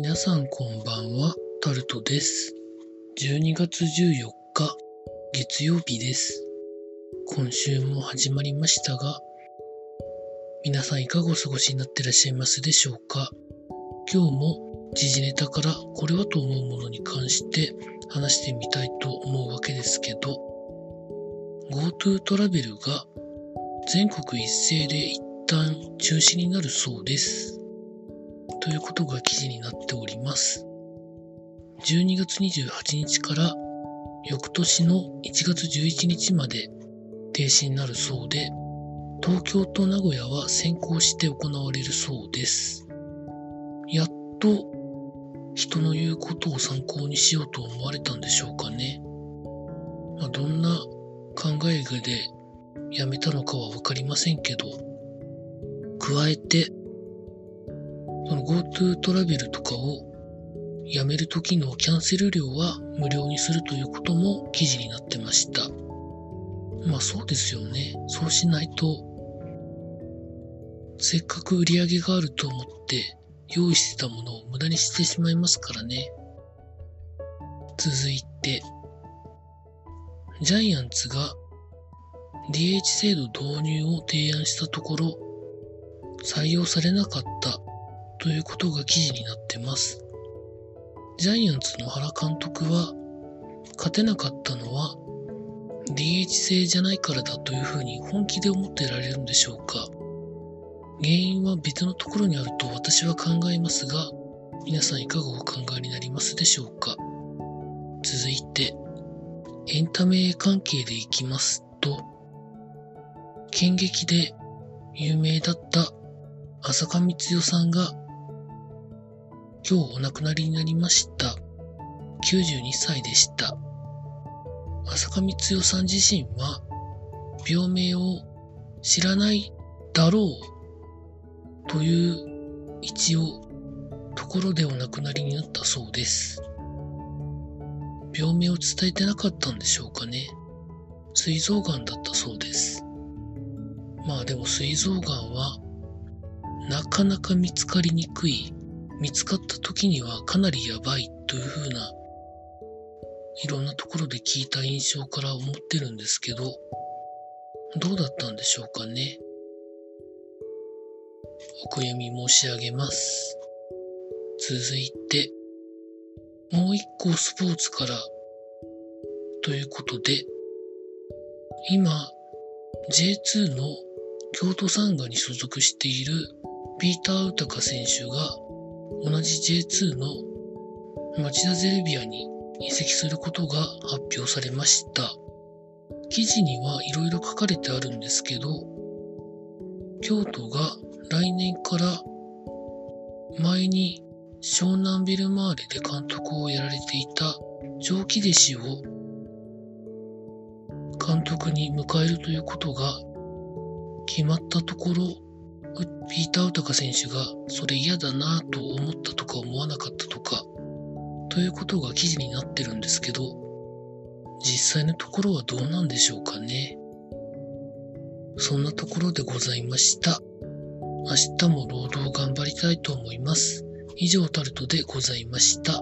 皆さんこんばんは、タルトです。12月14日、月曜日です。今週も始まりましたが、皆さんいかがお過ごしになってらっしゃいますでしょうか？今日も時事ネタからこれはと思うものに関して話してみたいと思うわけですけど、GoTo トラベルが全国一斉で一旦中止になるそうです。ということが記事になっております。12月28日から翌年の1月11日まで停止になるそうで、東京と名古屋は先行して行われるそうです。やっと人の言うことを参考にしようと思われたんでしょうかね。まあ、どんな考えでやめたのかはわかりませんけど、加えて、その GoTo トラベルとかをやめる時のキャンセル料は無料にするということも記事になってました。まあそうですよね。そうしないと、せっかく売り上げがあると思って用意してたものを無駄にしてしまいますからね。続いて、ジャイアンツが DH 制度導入を提案したところ、採用されなかったということが記事になってます。ジャイアンツの原監督は、勝てなかったのは DH 制じゃないからだというふうに本気で思ってられるんでしょうか原因は別のところにあると私は考えますが、皆さんいかがお考えになりますでしょうか続いて、エンタメ関係でいきますと、剣劇で有名だった浅香光代さんが今日お亡くなりになりました。92歳でした。浅香光代さん自身は病名を知らないだろうという一応ところでお亡くなりになったそうです。病名を伝えてなかったんでしょうかね。膵臓癌だったそうです。まあでも膵臓癌はなかなか見つかりにくい、見つかった時にはかなりやばいという風な、いろんなところで聞いた印象から思ってるんですけど、どうだったんでしょうかね。お悔やみ申し上げます。続いて、もう一個スポーツから、ということで、今、J2 の京都サンガに所属しているピーター・ウタカ選手が同じ J2 の町田ゼルビアに移籍することが発表されました。記事にはいろいろ書かれてあるんですけど、京都が来年から前に湘南ビルマーレで監督をやられていた上木弟子を監督に迎えるということが決まったところ、ピーター・ウタカ選手がそれ嫌だなと思ったとか思わなかったとか、ということが記事になってるんですけど、実際のところはどうなんでしょうかね。そんなところでございました。明日も労働頑張りたいと思います。以上タルトでございました。